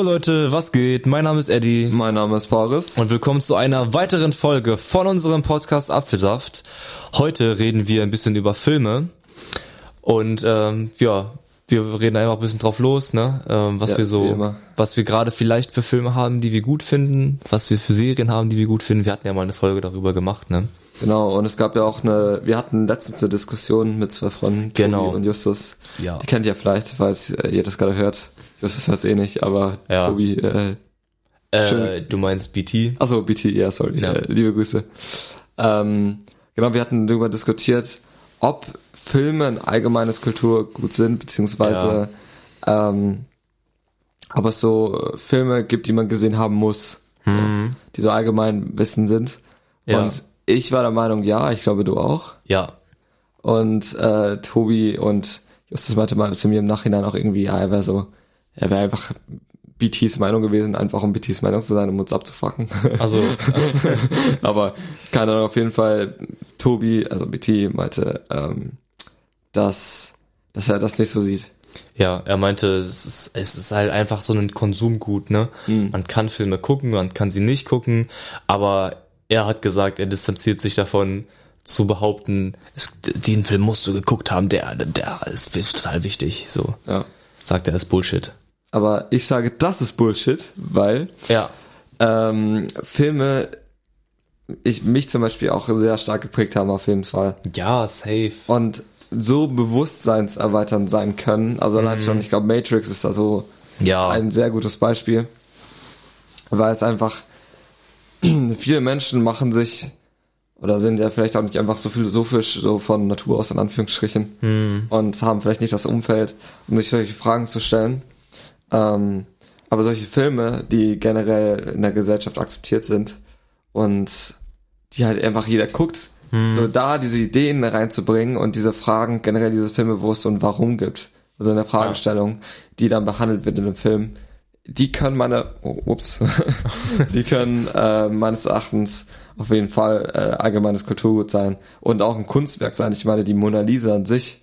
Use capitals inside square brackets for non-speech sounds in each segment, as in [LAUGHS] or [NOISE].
Jo Leute, was geht? Mein Name ist Eddie. Mein Name ist Boris. Und willkommen zu einer weiteren Folge von unserem Podcast Apfelsaft. Heute reden wir ein bisschen über Filme. Und ähm, ja, wir reden einfach ein bisschen drauf los, ne? Ähm, was Ja, wir so, was wir gerade vielleicht für Filme haben, die wir gut finden, was wir für Serien haben, die wir gut finden. Wir hatten ja mal eine Folge darüber gemacht, ne? Genau, und es gab ja auch eine, wir hatten letztens eine Diskussion mit zwei Freunden, Genau. Tobi und Justus. Ja. Die kennt ihr vielleicht, falls ihr das gerade hört. Justus hört es eh nicht, aber Ja. Tobi, äh, Äh, du meinst BT? achso, BT, ja, sorry, Ja. Äh, liebe Grüße. Ähm, genau, wir hatten darüber diskutiert, ob Filme ein allgemeines Kulturgut sind, beziehungsweise ähm, ob es so Filme gibt, die man gesehen haben muss, so, die so allgemein Wissen sind. Mhm. Ja. Und ich war der Meinung, ja, ich glaube du auch. Ja. Und äh, Tobi und Justus meinte mal zu mir im Nachhinein auch irgendwie, ja, er wäre so, er wäre einfach BTs Meinung gewesen, einfach um BTs Meinung zu sein, um uns abzufacken. Also, [LAUGHS] Aber keine Ahnung, auf jeden Fall, Tobi, also BT, meinte, ähm, dass, dass er das nicht so sieht. Ja, er meinte, es ist, es ist halt einfach so ein Konsumgut, ne? Man kann Filme gucken, man kann sie nicht gucken, aber er hat gesagt, er distanziert sich davon zu behaupten, es, diesen Film musst du geguckt haben, der, der ist, ist total wichtig, so. Ja. Sagt er, ist Bullshit. Aber ich sage, das ist Bullshit, weil Ja. ähm, Filme ich mich zum Beispiel auch sehr stark geprägt haben auf jeden Fall. Ja, safe. und so bewusstseinserweiternd sein können. Also allein schon, ich glaube, Matrix ist da so Ja. ein sehr gutes Beispiel, weil es einfach [CLEARS THROAT] viele Menschen machen sich oder sind ja vielleicht auch nicht einfach so philosophisch so von Natur aus in Anführungsstrichen und haben vielleicht nicht das Umfeld, um sich solche Fragen zu stellen. Ähm, aber solche Filme, die generell in der Gesellschaft akzeptiert sind und die halt einfach jeder guckt, so da diese Ideen reinzubringen und diese Fragen, generell diese Filme, wo es so ein Warum gibt, also eine Fragestellung, die dann behandelt wird in einem Film, die können meine, oh, ups, [LAUGHS] die können äh, meines Erachtens auf jeden Fall äh, allgemeines Kulturgut sein und auch ein Kunstwerk sein. Ich meine, die Mona Lisa an sich,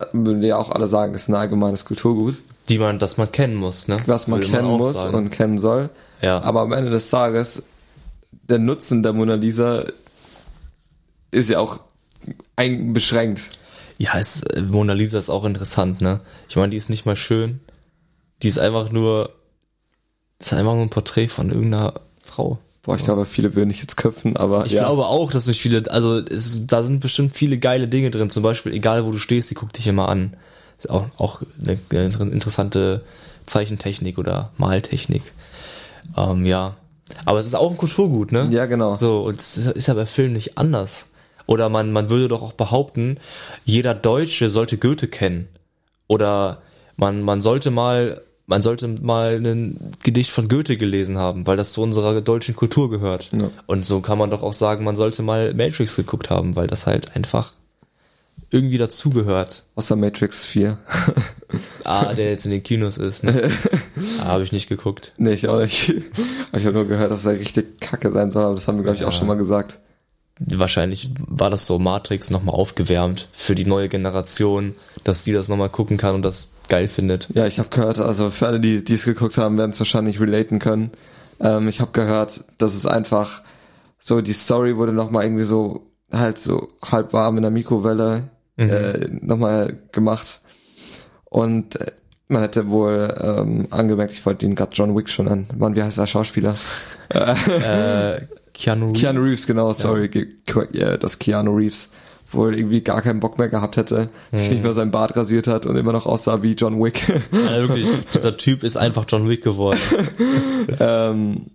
äh, würden wir ja auch alle sagen, ist ein allgemeines Kulturgut, Die man, das man kennen muss, ne? was man Würde kennen auch muss sagen. und kennen soll. Ja. Aber am Ende des Tages, der Nutzen der Mona Lisa ist ja auch einbeschränkt. Ja, es, Mona Lisa ist auch interessant, ne? Ich meine, die ist nicht mal schön. Die ist einfach nur, das ist einfach nur ein Porträt von irgendeiner Frau. Boah, ich glaube, viele würden nicht jetzt köpfen, aber Ich ja. glaube auch, dass mich viele, also es, da sind bestimmt viele geile Dinge drin. Zum Beispiel, egal wo du stehst, die guckt dich immer an. Ist auch, auch eine, eine interessante Zeichentechnik oder Maltechnik. Ähm, ja. Aber es ist auch ein Kulturgut, ne? Ja, genau. So, und es ist, ist ja bei Filmen nicht anders. Oder man, man würde doch auch behaupten, jeder Deutsche sollte Goethe kennen. Oder man, man sollte mal, man sollte mal ein Gedicht von Goethe gelesen haben, weil das zu unserer deutschen Kultur gehört. Ja. Und so kann man doch auch sagen, man sollte mal Matrix geguckt haben, weil das halt einfach irgendwie dazugehört. Außer Matrix 4. [LAUGHS] Ah, der jetzt in den Kinos ist. Ne? ah, habe ich nicht geguckt. nee, ich auch nicht. Aber ich habe nur gehört, dass er richtig kacke sein soll, aber das haben wir, glaube ich, auch Ja. schon mal gesagt. Wahrscheinlich war das so Matrix nochmal aufgewärmt für die neue Generation, dass die das nochmal gucken kann und das geil findet. Ja, ich habe gehört, also für alle, die die es geguckt haben, werden es wahrscheinlich relaten können. Ähm, ich habe gehört, dass es einfach so, die Story wurde nochmal irgendwie so halt so halb warm in der Mikrowelle äh, nochmal gemacht. Und äh, man hätte wohl ähm, angemerkt, ich wollte ihn gerade John Wick schon an. Mann, wie heißt der Schauspieler? [LAUGHS] Äh, Keanu Reeves. Keanu Reeves, genau, sorry, ja, dass Keanu Reeves wohl irgendwie gar keinen Bock mehr gehabt hätte, sich nicht mehr sein Bart rasiert hat und immer noch aussah wie John Wick. Ja, wirklich, dieser Typ ist einfach John Wick geworden. [LAUGHS] ähm,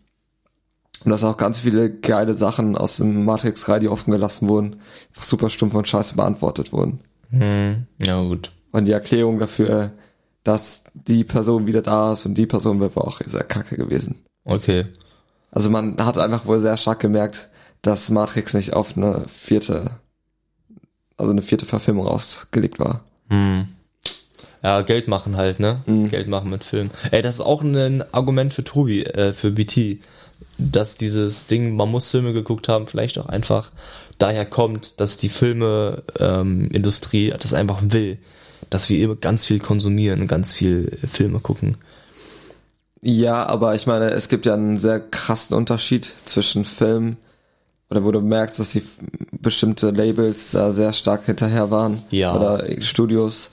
und dass auch ganz viele geile Sachen aus dem Matrix-Radio offen gelassen wurden, einfach super stumpf und scheiße beantwortet wurden. Hm, ja gut. Und die Erklärung dafür, dass die Person wieder da ist und die Person war auch sehr kacke gewesen. Okay. Also man hat einfach wohl sehr stark gemerkt, dass Matrix nicht auf eine vierte, also eine vierte Verfilmung ausgelegt war. Hm. Ja, Geld machen halt, ne? Geld machen mit Film. Ey, das ist auch ein Argument für Tobi, äh, für BT, dass dieses Ding, man muss Filme geguckt haben, vielleicht auch einfach daher kommt, dass die Filmeindustrie ähm, das einfach will, dass wir immer ganz viel konsumieren und ganz viel Filme gucken. Ja, aber ich meine, es gibt ja einen sehr krassen Unterschied zwischen Film oder wo du merkst, dass die bestimmte Labels da sehr stark hinterher waren Ja. oder Studios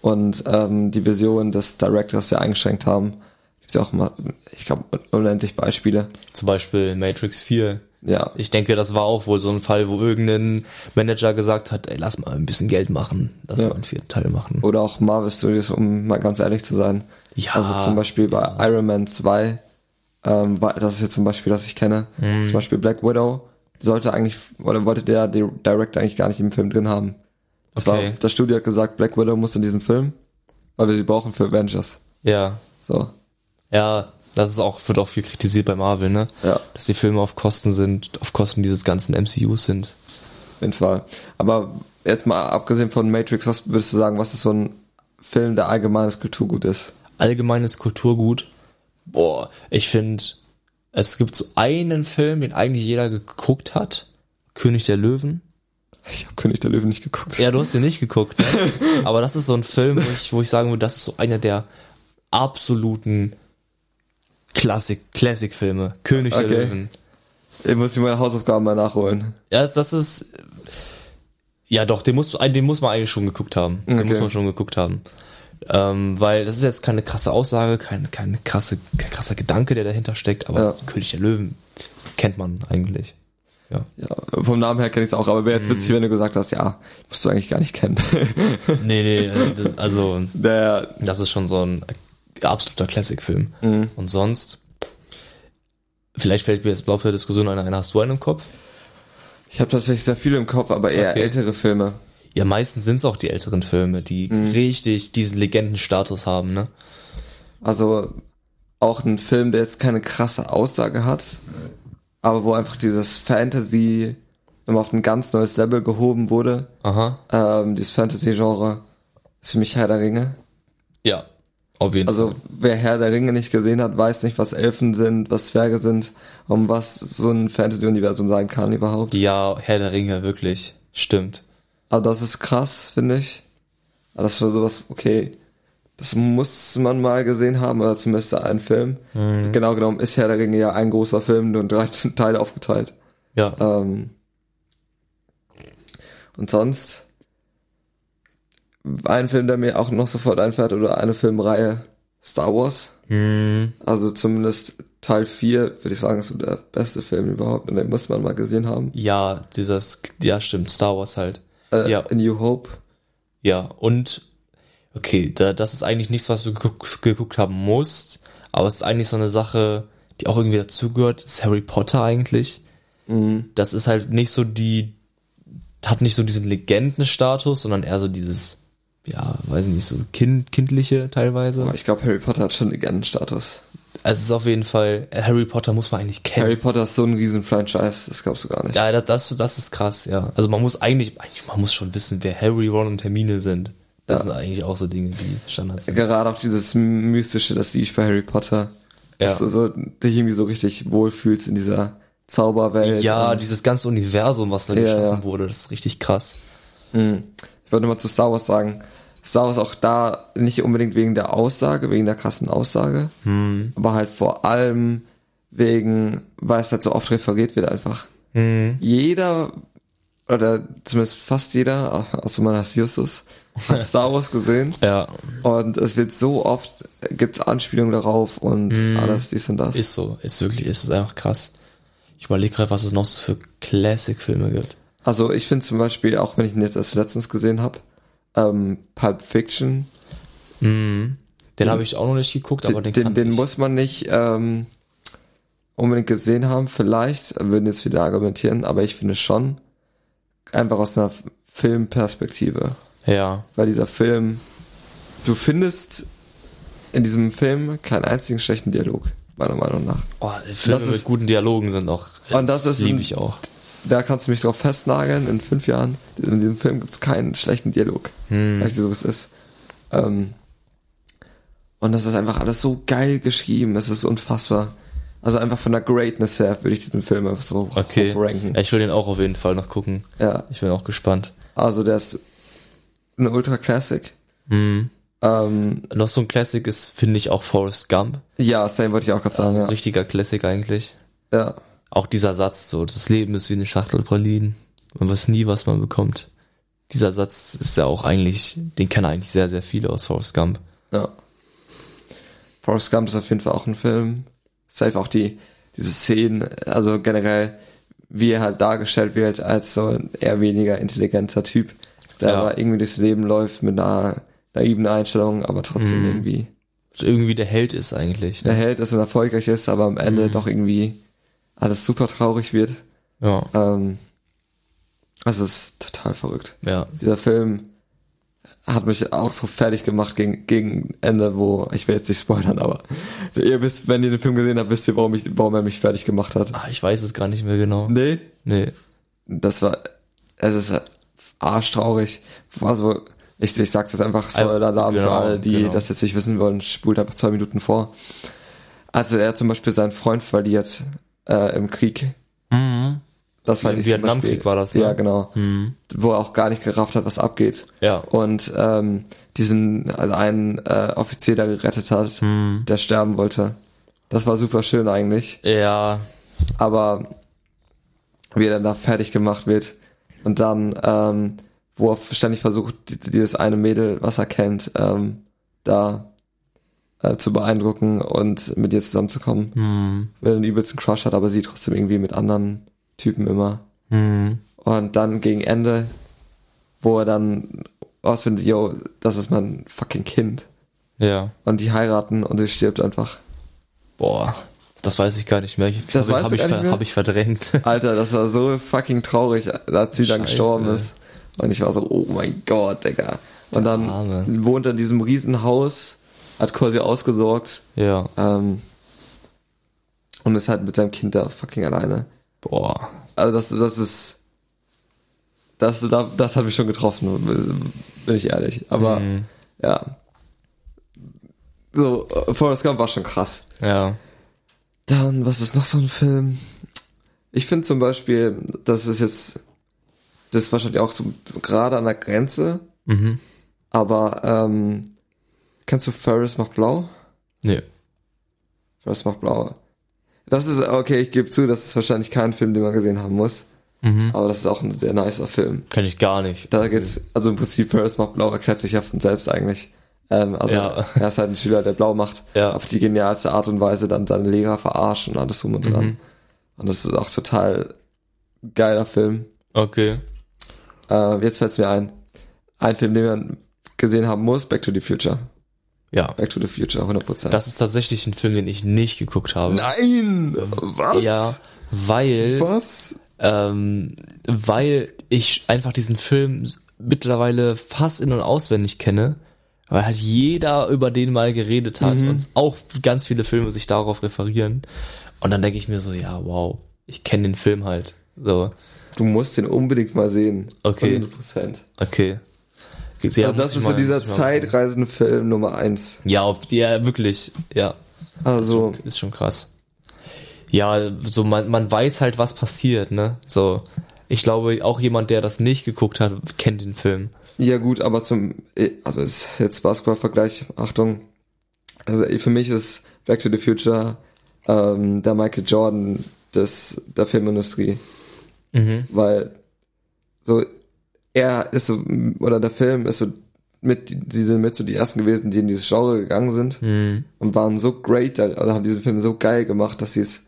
und ähm, die Vision des Directors sehr eingeschränkt haben. Gibt's ja auch mal, ich glaube, unendlich Beispiele. Zum Beispiel Matrix 4. Ja, Ich denke, das war auch wohl so ein Fall, wo irgendein Manager gesagt hat, ey, lass mal ein bisschen Geld machen, lass Ja. mal einen vierten Teil machen. oder auch Marvel Studios, um mal ganz ehrlich zu sein. Ja. Also zum Beispiel bei Iron Man 2, ähm, das ist jetzt zum Beispiel, das ich kenne, Mhm. zum Beispiel Black Widow, sollte eigentlich, oder wollte der Director eigentlich gar nicht im Film drin haben. Das, Okay. war, das Studio hat gesagt, Black Widow muss in diesem Film, weil wir sie brauchen für Avengers. Ja. So, Ja, das ist auch, wird auch viel kritisiert bei Marvel, ne? ja, Dass die Filme auf Kosten sind, auf Kosten dieses ganzen MCUs sind. auf jeden Fall. Aber jetzt mal abgesehen von Matrix, was würdest du sagen, was ist so ein Film, der allgemeines Kulturgut ist? Allgemeines Kulturgut. Boah, ich finde, es gibt so einen Film, den eigentlich jeder geguckt hat. König der Löwen. Ich habe König der Löwen nicht geguckt. Ja, du hast den nicht geguckt, ne? [LAUGHS] Aber das ist so ein Film, wo ich, wo ich sagen würde, das ist so einer der absoluten Klassik, Classic-Filme. König der Okay. Löwen. Ich muss mir meine Hausaufgaben mal nachholen. Ja, das, das ist. Ja, doch, den muss, den muss man eigentlich schon geguckt haben. Den Okay. muss man schon geguckt haben. Ähm, weil das ist jetzt keine krasse Aussage, kein, keine krasse, kein krasser Gedanke, der dahinter steckt, aber Ja. König der Löwen kennt man eigentlich. Ja. Ja, vom Namen her kenne ich es auch, aber wäre jetzt Mhm. witzig, wenn du gesagt hast, ja, musst du eigentlich gar nicht kennen. Nee, nee, [LAUGHS] also der, das ist schon so ein absoluter Classic-Film. Mhm. Und sonst, vielleicht fällt mir jetzt im Laufe der Diskussion einer ein, hast du einen im Kopf? ich habe tatsächlich sehr viele im Kopf, aber eher Okay. ältere Filme. Ja, meistens sind es auch die älteren Filme, die Mhm. richtig diesen Legendenstatus haben, ne? Also auch ein Film, der jetzt keine krasse Aussage hat, aber wo einfach dieses Fantasy immer auf ein ganz neues Level gehoben wurde. Aha. Ähm, dieses Fantasy-Genre ist für mich Herr der Ringe. Ja, auf jeden Also Fall. wer Herr der Ringe nicht gesehen hat, weiß nicht, was Elfen sind, was Zwerge sind, um was so ein Fantasy-Universum sein kann überhaupt. Ja, Herr der Ringe, wirklich. Stimmt. Aber das ist krass, finde ich. Aber das ist schon sowas, okay, das muss man mal gesehen haben, oder zumindest ein Film. Genau genommen ist Herr der Ringe ja ein großer Film, nur in 13 [LAUGHS] Teile aufgeteilt. Ja. Ähm, und sonst ein Film, der mir auch noch sofort einfällt, oder eine Filmreihe, Star Wars. Hm, Also zumindest Teil 4, würde ich sagen, ist so der beste Film überhaupt, und den muss man mal gesehen haben. ja, dieses, ja, stimmt, Star Wars halt. Äh, Ja. A New Hope. Ja, und, okay, da, das ist eigentlich nichts, was du geguckt, geguckt haben musst, aber es ist eigentlich so eine Sache, die auch irgendwie dazugehört, ist Harry Potter eigentlich. Mhm. Das ist halt nicht so die, hat nicht so diesen Legendenstatus, sondern eher so dieses, ja, weiß ich nicht, so kind, kindliche teilweise. Aber ich glaube, Harry Potter hat schon Legendenstatus. Also es ist auf jeden Fall, äh, Harry Potter muss man eigentlich kennen. Harry Potter ist so ein riesen Franchise, das glaubst du gar nicht. Ja, das, das, das ist krass, ja. Also man muss eigentlich, eigentlich, man muss schon wissen, wer Harry, Ron und Hermine sind. Das Ja. sind eigentlich auch so Dinge, die Standards sind. Gerade auch dieses Mystische, das liebe ich bei Harry Potter. Ja. Dass du so, dich irgendwie so richtig wohlfühlst in dieser Zauberwelt. Ja, dieses ganze Universum, was da Ja, geschaffen wurde, das ist richtig krass. Ich wollte mal zu Star Wars sagen. Star Wars auch da nicht unbedingt wegen der Aussage, wegen der krassen Aussage, Hm. aber halt vor allem wegen, weil es halt so oft referiert wird einfach. Hm. Jeder, oder zumindest fast jeder, außer man heißt Justus, hat [LAUGHS] Star Wars gesehen. Ja, Und es wird so oft, gibt's Anspielungen darauf und alles dies und das. Hm. ist so, ist wirklich, ist einfach krass. Ich überlege gerade, was es noch für Classic-Filme gibt. Also ich finde zum Beispiel, auch wenn ich ihn jetzt erst letztens gesehen habe, ähm, Pulp Fiction, Den habe ich auch noch nicht geguckt, aber den, den, kann den ich. muss man nicht ähm, unbedingt gesehen haben, vielleicht, würden jetzt wieder argumentieren, aber ich finde schon, einfach aus einer Filmperspektive. Ja, Weil dieser Film, du findest in diesem Film keinen einzigen schlechten Dialog, meiner Meinung nach. oh, Filme Das ist- mit guten Dialogen sind auch, Und das ist liebe ich auch. Da kannst du mich drauf festnageln, in fünf Jahren, in diesem Film gibt's keinen schlechten Dialog. Hm. Sag ich dir so, wie es ist. Ähm, und das ist einfach alles so geil geschrieben, es ist unfassbar. Also einfach von der Greatness her würde ich diesen Film einfach so Okay, ranken. ich will den auch auf jeden Fall noch gucken. Ja, Ich bin auch gespannt. also der ist ein Ultra Classic. Hm. Ähm, Noch so ein Classic ist, finde ich, auch Forrest Gump. ja, same wollte ich auch gerade sagen. Also ein ja. richtiger Classic eigentlich. ja. Auch dieser Satz, so, das Leben ist wie eine Schachtel Pralinen. Man weiß nie, was man bekommt. Dieser Satz ist ja auch eigentlich, den kennen eigentlich sehr, sehr viele aus Forrest Gump. Ja. Forrest Gump ist auf jeden Fall auch ein Film. Safe auch die, diese Szenen, also generell, wie er halt dargestellt wird als so ein eher weniger intelligenter Typ, der Ja. aber irgendwie durchs Leben läuft mit einer naiven Einstellung, aber trotzdem Mhm. irgendwie So irgendwie der Held ist eigentlich. der Ne? Held ist und erfolgreich ist, aber am Ende doch irgendwie alles super traurig wird. Ja, Ähm, also es ist total verrückt. ja. Dieser Film hat mich auch so fertig gemacht gegen, gegen Ende, wo, ich will jetzt nicht spoilern, aber ihr wisst, wenn ihr den Film gesehen habt, wisst ihr, warum, ich, warum er mich fertig gemacht hat. Ah, ich weiß es gar nicht mehr genau. Nee. Nee. Das war, es ist arschtraurig. War so, ich, ich sag's jetzt einfach Spoiler-Alarm für Genau, alle, die genau. das jetzt nicht wissen wollen, spult einfach zwei Minuten vor. Also er zum Beispiel seinen Freund verliert äh, im Krieg. Mhm. Das fand Im ich Vietnamkrieg war das, ne? Ja, genau. Mhm. Wo er auch gar nicht gerafft hat, was abgeht. Ja. Und ähm, diesen, also einen äh, Offizier, der gerettet hat, Mhm. der sterben wollte. Das war super schön eigentlich. Ja, Aber wie er dann da fertig gemacht wird und dann, ähm, wo er ständig versucht, die- dieses eine Mädel, was er kennt, ähm, da äh, zu beeindrucken und mit ihr zusammenzukommen. mhm. Weil er einen übelsten Crush hat, aber sie trotzdem irgendwie mit anderen Typen immer. Mhm. Und dann gegen Ende, wo er dann ausfindet, yo, das ist mein fucking Kind. ja. Und die heiraten und sie stirbt einfach. Boah, das weiß ich gar nicht mehr. Ich, Das hab, weißt hab ich, ver-? Hab ich verdrängt. [LAUGHS] Alter, das war so fucking traurig, als sie dann gestorben ist. Und ich war so, oh mein Gott, Digga. Und dann Arme. wohnt er in diesem Riesenhaus, hat quasi ausgesorgt ja. ähm, und ist halt mit seinem Kind da fucking alleine. Boah. Also das, das ist, das, das, das hat mich schon getroffen, bin ich ehrlich. Aber Mhm. ja, so Forrest Gump war schon krass. Ja. Dann, was ist noch so ein Film? Ich finde zum Beispiel, das ist jetzt, das ist wahrscheinlich auch so gerade an der Grenze, Mhm. aber ähm, kennst du Ferris macht blau? Nee. Ferris macht blau. Das ist, okay, ich gebe zu, das ist wahrscheinlich kein Film, den man gesehen haben muss, Mhm. aber das ist auch ein sehr nicer Film. Kenn ich gar nicht. Da geht's, also im Prinzip Ferris macht blau erklärt sich ja von selbst eigentlich. Ähm, also Ja. [LAUGHS] er ist halt ein Schüler, der blau macht, Ja. auf die genialste Art und Weise dann seine Lehrer verarschen und alles drum und dran. Mhm. Und das ist auch total geiler Film. Okay. Äh, jetzt fällt's mir ein. Ein Film, den man gesehen haben muss, Back to the Future. Ja. Back to the Future, 100%. Das ist tatsächlich ein Film, den ich nicht geguckt habe. Nein! Was? Ja, weil, Was? ähm, weil ich einfach diesen Film mittlerweile fast in- und auswendig kenne, weil halt jeder über den mal geredet hat Mhm. und auch ganz viele Filme sich darauf referieren. Und dann denke ich mir so, ja, wow, ich kenne den Film halt. So, Du musst den unbedingt mal sehen. Okay. 100%. okay. Ja, Also das ist so dieser Zeitreisenfilm Nummer eins. Ja, auf die, ja, wirklich, ja. Also, Ist schon krass. Ja, so man, man weiß halt, was passiert, ne? So, ich glaube, auch jemand, der das nicht geguckt hat, kennt den Film. ja gut, aber zum, also ist jetzt Basketball-Vergleich, Achtung. Also für mich ist Back to the Future ähm, der Michael Jordan des, der Filmindustrie. Mhm. weil so er ist so oder der Film ist so mit die sind mit so die ersten gewesen, die in dieses Genre gegangen sind Mhm. und waren so great da- oder haben diesen Film so geil gemacht, dass sie es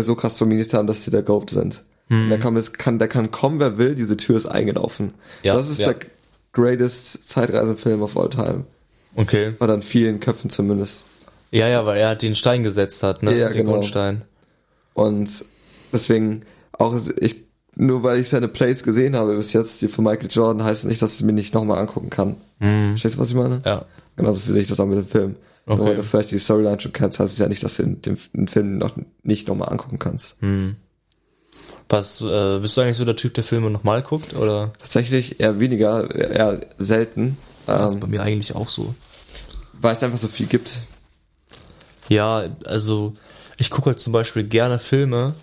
so krass dominiert haben, dass sie der Goat sind. Und der kann, kann, der kann kommen, wer will, diese Tür ist eingelaufen. Ja, das ist ja. der greatest Zeitreisenfilm of all time. Okay. Oder in vielen Köpfen zumindest. Ja, ja, weil er halt den Stein gesetzt hat, ne? Ja, den genau. Grundstein. Und deswegen, auch ich, nur weil ich seine Plays gesehen habe bis jetzt, die von Michael Jordan, heißt nicht, dass ich mir nicht nochmal angucken kann. Mhm. Verstehst du, was ich meine? Ja. Genauso fühle ich das auch mit dem Film. Nur Okay. weil du vielleicht die Storyline schon kennst, heißt es ja nicht, dass du den, den, den Film noch nicht nochmal angucken kannst. Mhm. Was, äh, bist du eigentlich so der Typ, der Filme nochmal guckt, oder? Tatsächlich eher weniger, eher selten, Das ist ähm, bei mir eigentlich auch so. weil es einfach so viel gibt. Ja, also ich gucke halt zum Beispiel gerne Filme,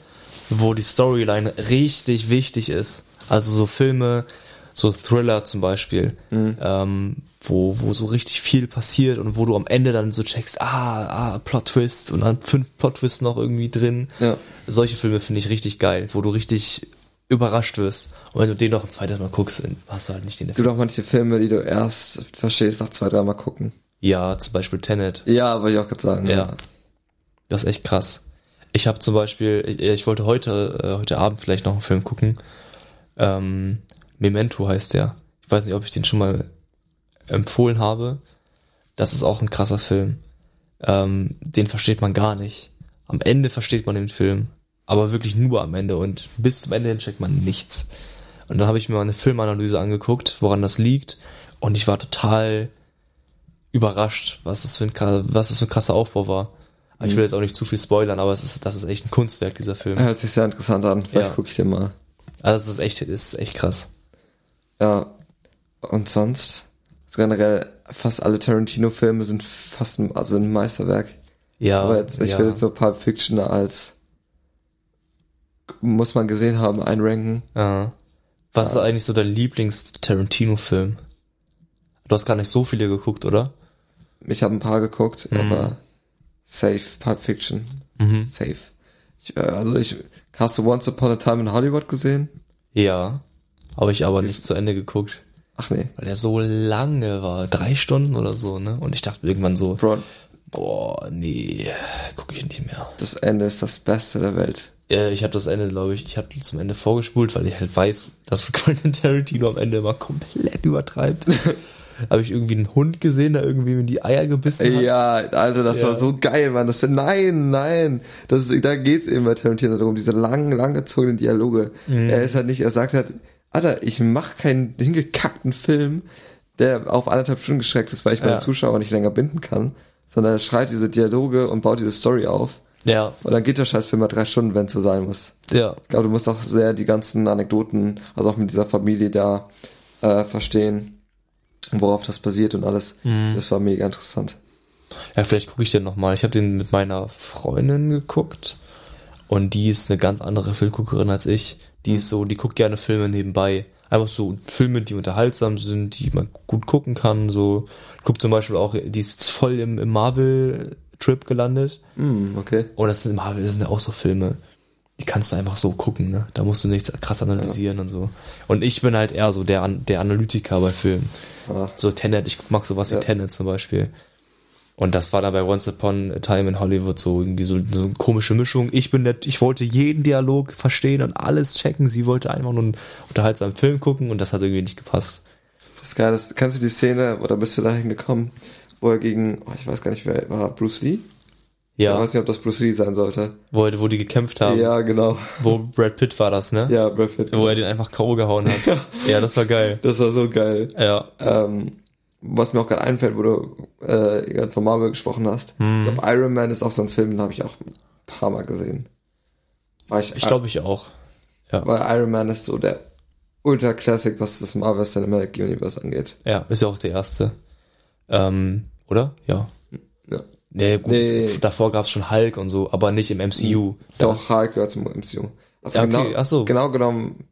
wo die Storyline richtig wichtig ist. Also so Filme, so Thriller zum Beispiel, Mhm. ähm, wo, wo so richtig viel passiert und wo du am Ende dann so checkst, ah, ah, Plot-Twist und dann fünf Plot-Twists noch irgendwie drin. Ja. Solche Filme finde ich richtig geil, wo du richtig überrascht wirst. Und wenn du den noch ein zweites Mal guckst, hast du halt nicht den Es gibt auch manche Filme, die du erst verstehst nach zwei, dreimal gucken. Ja, zum Beispiel Tenet. Ja, wollte ich auch gerade sagen. Ja. Das ist echt krass. Ich habe zum Beispiel, ich, ich wollte heute, äh, heute Abend vielleicht noch einen Film gucken. Ähm, Memento heißt der. Ich weiß nicht, ob ich den schon mal empfohlen habe. Das ist auch ein krasser Film. Ähm, den versteht man gar nicht. Am Ende versteht man den Film, aber wirklich nur am Ende und bis zum Ende hin checkt man nichts. Und dann habe ich mir mal eine Filmanalyse angeguckt, woran das liegt, und ich war total überrascht, was das für ein, was das für ein krasser Aufbau war. Ich will jetzt auch nicht zu viel spoilern, aber es ist, das ist echt ein Kunstwerk, dieser Film. Hört sich sehr interessant an. Vielleicht Ja. gucke ich den mal. Also es ist echt, es ist echt krass. Ja. Und sonst? Also generell, fast alle Tarantino-Filme sind fast ein, also ein Meisterwerk. Ja, Aber jetzt, ich ja. will jetzt so Pulp Fiction als muss man gesehen haben, einranken. Ja. Was ist eigentlich so dein Lieblings-Tarantino-Film? Du hast gar nicht so viele geguckt, oder? Ich habe ein paar geguckt, aber safe, Pulp Fiction. Mhm. Safe. Ich, äh, also ich, hast du Once Upon a Time in Hollywood gesehen? Ja. Habe ich aber nicht zu Ende geguckt. Ach nee. Weil der so lange war. Drei Stunden oder so, ne? Und ich dachte irgendwann so, Bro, boah, nee, gucke ich nicht mehr. das Ende ist das Beste der Welt. Äh, ich habe das Ende, glaube ich, ich habe zum Ende vorgespult, weil ich halt weiß, dass [LAUGHS] Quentin Tarantino am Ende immer komplett übertreibt. [LAUGHS] habe ich irgendwie einen Hund gesehen, der irgendwie in die Eier gebissen hat. Ja, Alter, das Ja. war so geil, Mann. Das, nein, nein. Das ist, da geht's eben bei Tarantino darum, diese langen, langgezogenen Dialoge. Mhm. Er ist halt nicht, er sagt halt, Alter, ich mach keinen hingekackten Film, der auf anderthalb Stunden gestreckt ist, weil ich meine Ja. Zuschauer nicht länger binden kann, sondern er schreit diese Dialoge und baut diese Story auf. Ja, Und dann geht der Scheißfilm mal drei Stunden, wenn es so sein muss. ja. Ich glaube, du musst auch sehr die ganzen Anekdoten, also auch mit dieser Familie da, äh, verstehen, worauf das basiert und alles. Mhm. Das war mega interessant. Ja, vielleicht gucke ich den nochmal. Ich habe den mit meiner Freundin geguckt und die ist eine ganz andere Filmguckerin als ich. Die ist so, die guckt gerne Filme nebenbei. Einfach so Filme, die unterhaltsam sind, die man gut gucken kann. So guckt zum Beispiel auch, die ist jetzt voll im, im Marvel-Trip gelandet. Hm, okay. Und das sind Marvel, das sind ja auch so Filme, die kannst du einfach so gucken, ne? Da musst du nichts krass analysieren und so. Und ich bin halt eher so der, der Analytiker bei Filmen. Ah. So Tenet, ich mag sowas Ja. wie Tenet zum Beispiel. Und das war dann bei Once Upon a Time in Hollywood so irgendwie so, so eine komische Mischung. Ich bin nett, ich wollte jeden Dialog verstehen und alles checken. Sie wollte einfach nur einen unterhaltsamen Film gucken und das hat irgendwie nicht gepasst. Das ist geil. Das, kennst du die Szene, oder bist du dahin gekommen, wo er gegen, oh, ich weiß gar nicht, wer war, Bruce Lee? Ich Ja, weiß nicht, ob das Bruce Lee sein sollte. wo, wo die gekämpft haben. Ja, genau. Wo Brad Pitt war das, ne? Ja, Brad Pitt. Wo er den einfach K.O. gehauen hat. ja, das war geil. Das war so geil. Ja. Ähm, was mir auch gerade einfällt, wo du äh, gerade von Marvel gesprochen hast. Hm. Ich glaube, Iron Man ist auch so ein Film, den habe ich auch ein paar Mal gesehen. War ich, Ich glaube ich auch. weil Iron Man ist so der Ultra Classic, was das Marvel Cinematic Universe angeht. Ja, ist ja auch der erste. Ähm, oder? Ja. Ja. Nee, gut, Nee. es- davor gab's schon Hulk und so, aber nicht im MCU. Doch, Das- Hulk gehört zum MCU. Also Ja, okay, genau, ach so. genau genommen.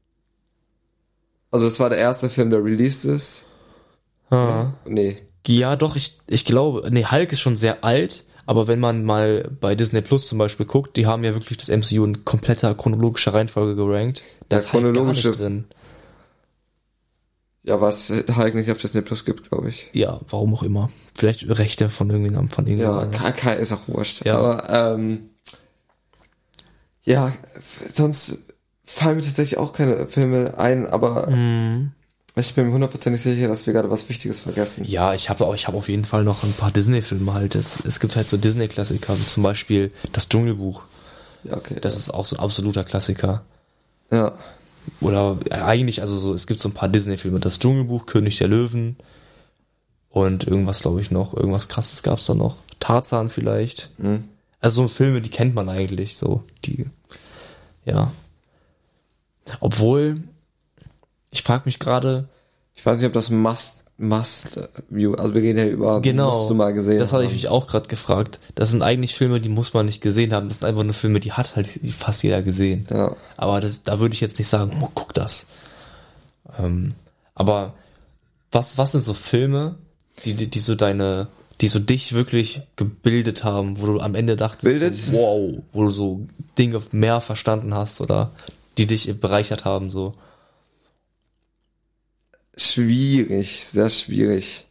Also das war der erste Film, der released ist. Ah. Nee. Ja, doch, ich, ich glaube, nee, Hulk ist schon sehr alt, aber wenn man mal bei Disney Plus zum Beispiel guckt, die haben ja wirklich das MCU in kompletter chronologischer Reihenfolge gerankt. Da Ja, ist gar chronologische- nicht drin. Ja, was [LAUGHS] nicht auf Disney Plus gibt, glaube ich. Ja, warum auch immer. Vielleicht Rechte von irgendjemandem, von Ja, irgendjemandem. kann, kann, ist auch wurscht. Ja. Aber ähm, ja, sonst fallen mir tatsächlich auch keine Filme ein, aber Mhm. ich bin mir hundertprozentig sicher, dass wir gerade was Wichtiges vergessen. Ja, ich habe ich hab auf jeden Fall noch ein paar Disney-Filme halt. Es, es gibt halt so Disney-Klassiker, zum Beispiel das Dschungelbuch. Ja, okay. Das ist auch so ein absoluter Klassiker. ja. Oder äh, eigentlich, also so, es gibt so ein paar Disney-Filme. Das Dschungelbuch, König der Löwen und irgendwas, glaube ich, noch. Irgendwas krasses gab's da noch. Tarzan vielleicht. Hm. Also so Filme, die kennt man eigentlich so. Die, ja. Obwohl, ich frage mich gerade, Ich weiß nicht, ob das Must, Must View, also wir reden ja über, Genau. musst du mal gesehen das hatte ich mich auch gerade gefragt. Das sind eigentlich Filme, die muss man nicht gesehen haben. Das sind einfach nur Filme, die hat halt fast jeder gesehen. Ja. Aber das, da würde ich jetzt nicht sagen, oh, guck das. Ähm, Aber was, was sind so Filme, die, die, die so deine, die so dich wirklich gebildet haben, wo du am Ende dachtest, Bildet? wow, wo du so Dinge mehr verstanden hast oder die dich bereichert haben, so. Schwierig, sehr schwierig.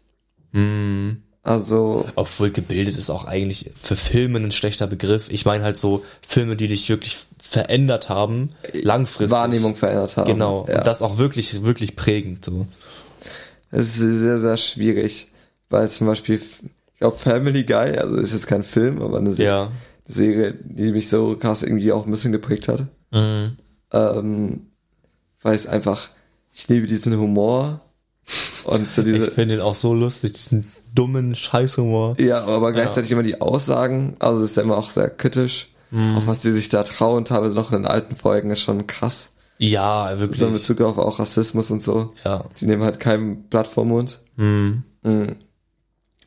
Mm. Also, Obwohl gebildet ist auch eigentlich für Filme ein schlechter Begriff. Ich meine halt so Filme, die dich wirklich verändert haben, langfristig. Wahrnehmung verändert haben. Genau. Ja. Und das auch wirklich, wirklich prägend, so. Es ist sehr, sehr schwierig, weil zum Beispiel, ich glaube, Family Guy, also ist jetzt kein Film, aber eine Se Ja. Serie, die mich so krass irgendwie auch ein bisschen geprägt hat. Mhm. Ähm, weil es einfach, ich liebe diesen Humor und so Ich diese, finde den auch so lustig, diesen dummen Scheißhumor. ja, aber gleichzeitig immer die Aussagen, also ist ja immer auch sehr kritisch. Mhm. Auch was die sich da trauen, teilweise noch in den alten Folgen, ist schon krass. Ja, wirklich. So in Bezug auf auch Rassismus und so. ja. Die nehmen halt kein Blatt vor Mund. Mhm. Mhm.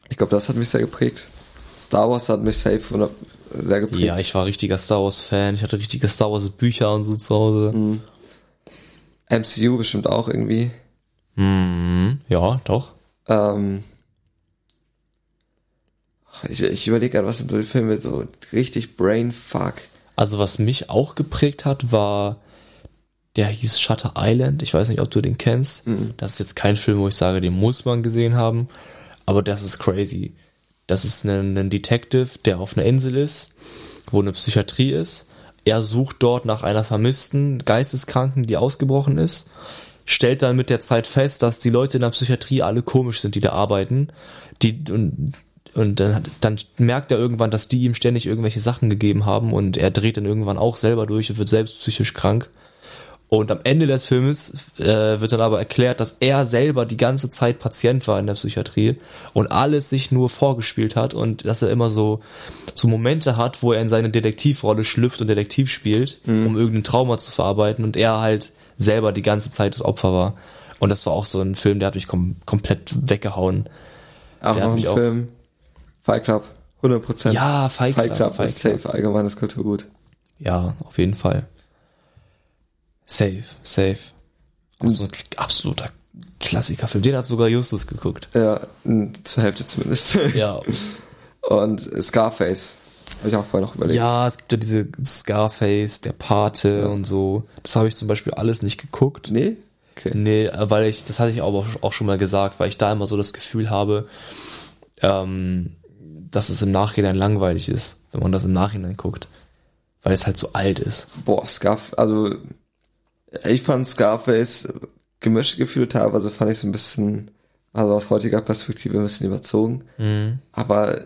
Ich glaube, das hat mich sehr geprägt. Star Wars hat mich safe sehr geprägt. Ja, ich war richtiger Star Wars Fan. Ich hatte richtige Star Wars Bücher und so zu Hause. MCU bestimmt auch irgendwie. Mhm. Ja, doch. Ähm, ich ich überlege gerade, was sind so die Filme so richtig Brainfuck. Also was mich auch geprägt hat, war, der hieß Shutter Island. Ich weiß nicht, ob du den kennst. Das ist jetzt kein Film, wo ich sage, den muss man gesehen haben. Aber das ist crazy. Das ist ein, ein Detective, der auf einer Insel ist, wo eine Psychiatrie ist. Er sucht dort nach einer vermissten Geisteskranken, die ausgebrochen ist. Stellt dann mit der Zeit fest, dass die Leute in der Psychiatrie alle komisch sind, die da arbeiten. Die, und und dann, dann merkt er irgendwann, dass die ihm ständig irgendwelche Sachen gegeben haben und er dreht dann irgendwann auch selber durch und wird selbst psychisch krank. Und am Ende des Filmes äh, wird dann aber erklärt, dass er selber die ganze Zeit Patient war in der Psychiatrie und alles sich nur vorgespielt hat und dass er immer so so Momente hat, wo er in seine Detektivrolle schlüpft und Detektiv spielt, um irgendein Trauma zu verarbeiten und er halt selber die ganze Zeit das Opfer war. Und das war auch so ein Film, der hat mich kom komplett weggehauen. Auch Der noch ein Film. Fight Club. 100%. Ja, Fight Club. Fight Club Fight ist Club. safe allgemeines Kulturgut. Ja, auf jeden Fall. Safe, safe. Auch so ein absoluter Klassikerfilm. Den hat sogar Justus geguckt. Ja, zur Hälfte zumindest. [LAUGHS] Ja. Und Scarface. Habe ich auch vorher noch überlegt. ja, es gibt ja diese Scarface, der Pate und so. Das habe ich zum Beispiel alles nicht geguckt. Nee? Okay. Nee, äh, weil ich, das hatte ich aber auch schon mal gesagt, weil ich da immer so das Gefühl habe, ähm, dass es im Nachhinein langweilig ist, wenn man das im Nachhinein guckt. Weil es halt so alt ist. Boah, Scarf, also ich fand Scarface gemischte Gefühle, teilweise fand ich es ein bisschen, also aus heutiger Perspektive ein bisschen überzogen. Mhm. Aber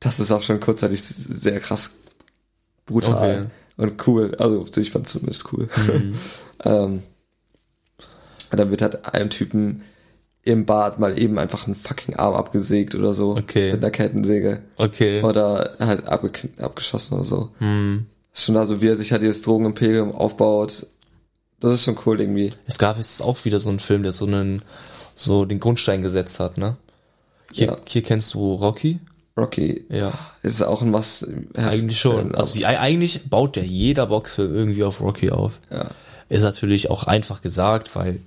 das ist auch schon kurzzeitig sehr krass brutal und cool. Also ich fand es zumindest cool. Mhm. [LAUGHS] ähm, und dann wird halt einem Typen im Bad mal eben einfach ein fucking Arm abgesägt oder so. Okay. Mit einer Kettensäge. Okay. Oder halt abge abgeschossen oder so. Hm. Ist Schon also, wie er sich halt dieses Drogenimperium aufbaut. Das ist schon cool irgendwie. Scarface ist auch wieder so ein Film, der so einen, so den Grundstein gesetzt hat, ne? Hier, Ja. hier kennst du Rocky? Rocky Ja. ist auch ein was. Eigentlich schon. Also die, eigentlich baut ja jeder Boxfilm irgendwie auf Rocky auf. ja. Ist natürlich auch einfach gesagt, weil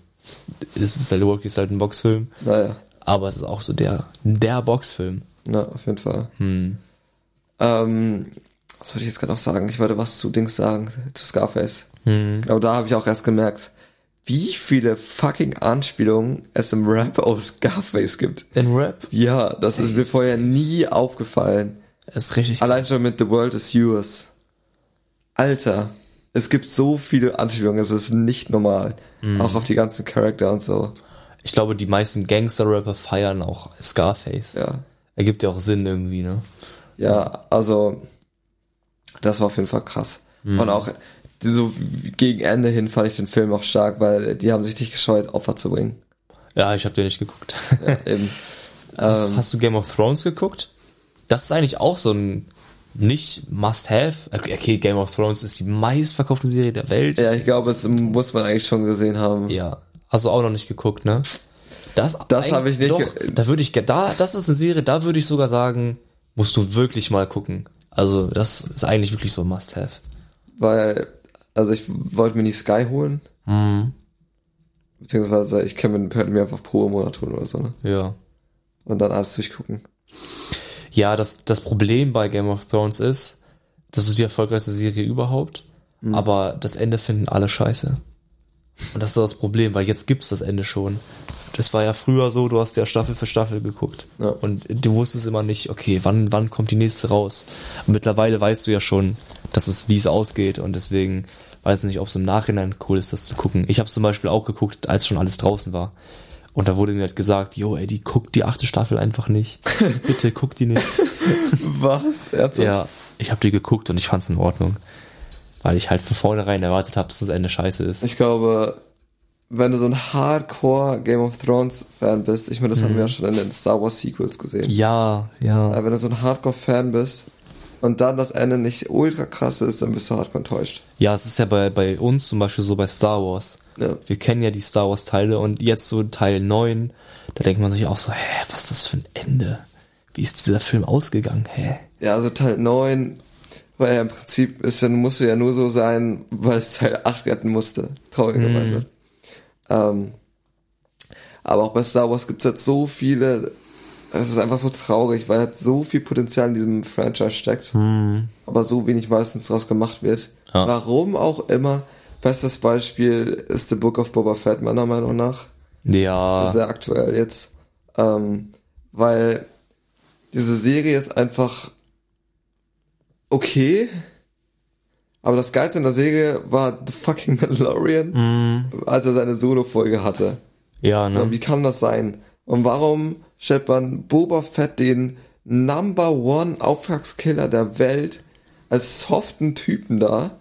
es ist halt, Rocky ist halt ein Boxfilm. Naja. Aber es ist auch so der, der Boxfilm. Na, auf jeden Fall. Hm. Ähm, was wollte ich jetzt gerade noch sagen? Ich wollte was zu Dings sagen, zu Scarface. Hm. Genau da habe ich auch erst gemerkt, wie viele fucking Anspielungen es im Rap auf Scarface gibt. In Rap? Ja, das ist mir vorher nie aufgefallen. Das ist richtig Allein schon mit The World is Yours. Alter, es gibt so viele Anspielungen, es ist nicht normal. Auch auf die ganzen Charakter und so. Ich glaube, die meisten Gangster-Rapper feiern auch Scarface. Ja. Ergibt ja auch Sinn irgendwie, ne? Ja, also das war auf jeden Fall krass. Und auch so gegen Ende hin fand ich den Film auch stark, weil die haben sich nicht gescheut, Opfer zu bringen. Ja, ich habe den nicht geguckt. Ja, eben. [LAUGHS] Hast, Ähm. hast du Game of Thrones geguckt? Das ist eigentlich auch so ein nicht Must-Have. Okay, okay, Game of Thrones ist die meistverkaufte Serie der Welt. Ja, ich glaube, das muss man eigentlich schon gesehen haben. Ja. Hast du auch noch nicht geguckt, ne? Das, Das habe ich nicht Doch, da würde ich, da, das ist eine Serie, da würde ich sogar sagen, musst du wirklich mal gucken. Also, das ist eigentlich wirklich so ein Must-Have. Weil, also ich wollte mir nie Sky holen. Mhm. Beziehungsweise ich kann mir, könnte mir einfach pro Monat holen oder so, ne? Ja. Und dann alles durchgucken. Ja, das, das Problem bei Game of Thrones ist, das ist die erfolgreichste Serie überhaupt, Mhm. aber das Ende finden alle scheiße. Und das ist das Problem, weil jetzt gibt's das Ende schon. Das war ja früher so, du hast ja Staffel für Staffel geguckt. Ja. Und du wusstest immer nicht, okay, wann, wann kommt die nächste raus? Und mittlerweile weißt du ja schon, dass es, wie es ausgeht und deswegen weiß ich nicht, ob es im Nachhinein cool ist, das zu gucken. Ich habe zum Beispiel auch geguckt, als schon alles draußen war. Und da wurde mir halt gesagt, jo, ey, die guckt die achte Staffel einfach nicht. [LAUGHS] Bitte guck die nicht. Was? Ernsthaft? Ja, ich habe die geguckt und ich fand's in Ordnung. Weil ich halt von vornherein erwartet habe, dass das Ende scheiße ist. Ich glaube, wenn du so ein Hardcore Game of Thrones Fan bist, ich meine, das haben wir ja schon in den Star Wars Sequels gesehen. Ja, ja. Wenn du so ein Hardcore Fan bist und dann das Ende nicht ultra krass ist, dann bist du hardcore enttäuscht. Ja, es ist ja bei, bei uns zum Beispiel so bei Star Wars. Ja. Wir kennen ja die Star Wars Teile und jetzt so Teil 9, da denkt man sich auch so, hä, was ist das für ein Ende? Wie ist dieser Film ausgegangen? Hä? Ja, also Teil 9, weil ja im Prinzip ist dann musste ja nur so sein, weil es Teil 8 retten musste. Traurigerweise. Ähm, aber auch bei Star Wars gibt's jetzt so viele, es ist einfach so traurig, weil halt so viel Potenzial in diesem Franchise steckt, aber so wenig meistens draus gemacht wird. Ja. Warum auch immer. Bestes Beispiel ist The Book of Boba Fett, meiner Meinung nach Ja, sehr aktuell jetzt. Ähm, weil diese Serie ist einfach okay. Aber das Geilste in der Serie war The fucking Mandalorian, als er seine Solo-Folge hatte. ja, ne? wie kann das sein? Und warum stellt man Boba Fett den Number One Auftragskiller der Welt als soften Typen da,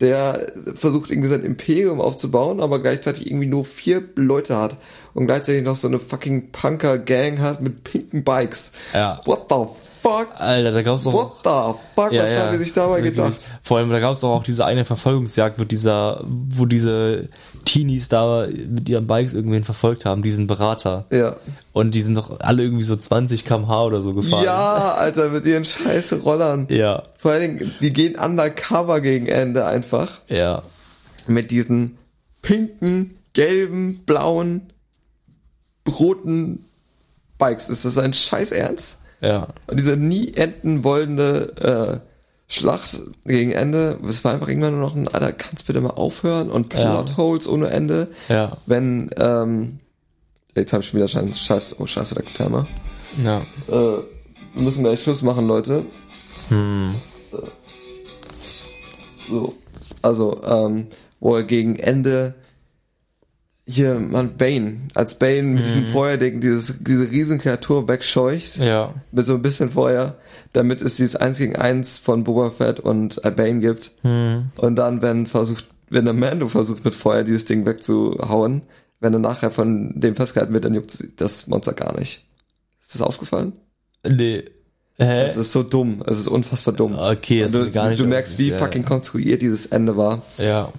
der versucht irgendwie sein Imperium aufzubauen, aber gleichzeitig irgendwie nur vier Leute hat und gleichzeitig noch so eine fucking Punker-Gang hat mit pinken Bikes. Ja. What the fuck? Alter, da gab's doch What the fuck? Ja, Was ja, haben die sich dabei wirklich. gedacht? Vor allem, da gab es doch auch diese eine Verfolgungsjagd mit dieser, wo diese Teenies da mit ihren Bikes irgendwen verfolgt haben, diesen Berater. Ja. Und die sind doch alle irgendwie so 20 km/h oder so gefahren. Ja, Alter, mit ihren scheiße Rollern. Ja, Vor allen Dingen, die gehen undercover gegen Ende einfach. ja. mit diesen pinken, gelben, blauen, roten Bikes. Ist das ein Scheiß Ernst? Ja. Und diese nie enden wollende äh, Schlacht gegen Ende, es war einfach irgendwann nur noch ein, Alter, kannst bitte mal aufhören? Und Ja. Plotholes ohne Ende. Ja. Wenn, ähm, jetzt habe ich schon wieder Scheiß, oh Scheiße, der Timer. Ja. Äh, wir müssen gleich Schluss machen, Leute. Hm. So. Also, ähm, wo er gegen Ende hier, man, Bane, als Bane mit diesem Feuerding dieses, diese Riesenkreatur wegscheucht, Ja. mit so ein bisschen Feuer, damit es dieses 1 gegen 1 von Boba Fett und äh, Bane gibt. Und dann, wenn versucht, wenn der Mando versucht mit Feuer dieses Ding wegzuhauen, wenn er nachher von dem festgehalten wird, dann juckt das Monster gar nicht. Ist das aufgefallen? Nee. Hä? Das ist so dumm. Es ist unfassbar dumm. Okay, das du, gar nicht du merkst, wie Ja, fucking konstruiert dieses Ende war. Ja.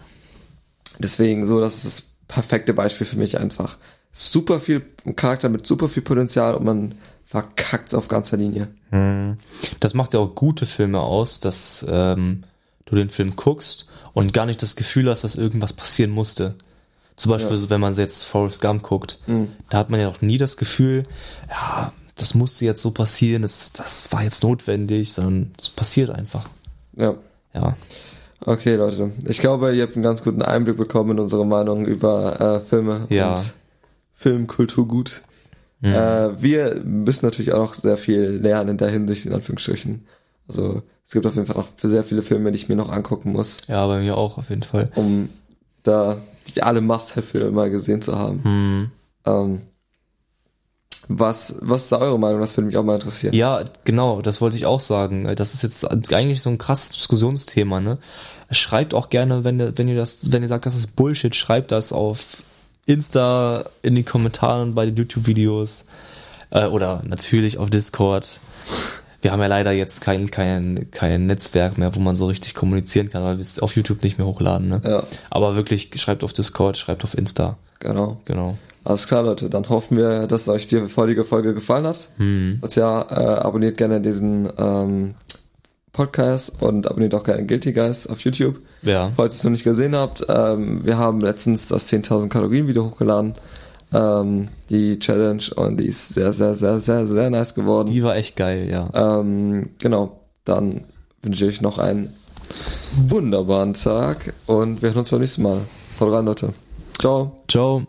Deswegen so, das ist das perfekte Beispiel für mich einfach. Super viel Charakter mit super viel Potenzial und man verkackt's auf ganzer Linie. Das macht ja auch gute Filme aus, dass ähm, du den Film guckst und gar nicht das Gefühl hast, dass irgendwas passieren musste. Zum Beispiel, so, wenn man jetzt Forrest Gump guckt, da hat man ja auch nie das Gefühl, ja, das musste jetzt so passieren, das, das war jetzt notwendig, sondern es passiert einfach. Ja. Ja. Okay, Leute. Ich glaube, ihr habt einen ganz guten Einblick bekommen in unsere Meinung über äh, Filme Ja. und Filmkulturgut. Äh, wir müssen natürlich auch noch sehr viel lernen in der Hinsicht, in Anführungsstrichen. Also es gibt auf jeden Fall noch sehr viele Filme, die ich mir noch angucken muss, Ja, bei mir auch auf jeden Fall. um da die alle Must-Have-Filme mal gesehen zu haben. Ähm, was, was ist da eure Meinung? Das würde mich auch mal interessieren. Ja, genau, das wollte ich auch sagen. Das ist jetzt eigentlich so ein krasses Diskussionsthema, ne? Schreibt auch gerne, wenn ihr, wenn ihr das, wenn ihr sagt, das ist Bullshit, schreibt das auf Insta, in den Kommentaren bei den YouTube-Videos äh, oder natürlich auf Discord. Wir haben ja leider jetzt kein, kein, kein Netzwerk mehr, wo man so richtig kommunizieren kann, weil wir es auf YouTube nicht mehr hochladen, ne? Ja. Aber wirklich, schreibt auf Discord, schreibt auf Insta. Genau. Genau. Alles klar, Leute. Dann hoffen wir, dass euch die heutige Folge gefallen hat. Hm. Und ja, äh, abonniert gerne diesen ähm, Podcast und abonniert auch gerne Guilty Guys auf YouTube. Ja. Falls ihr es noch nicht gesehen habt, ähm, wir haben letztens das 10.000 Kalorien Video hochgeladen. Ähm, die Challenge und die ist sehr, sehr, sehr, sehr, sehr nice geworden. Die war echt geil, ja. Ähm, genau, dann wünsche ich euch noch einen wunderbaren Tag und wir hören uns beim nächsten Mal. Haut rein, Leute. Ciao. Ciao.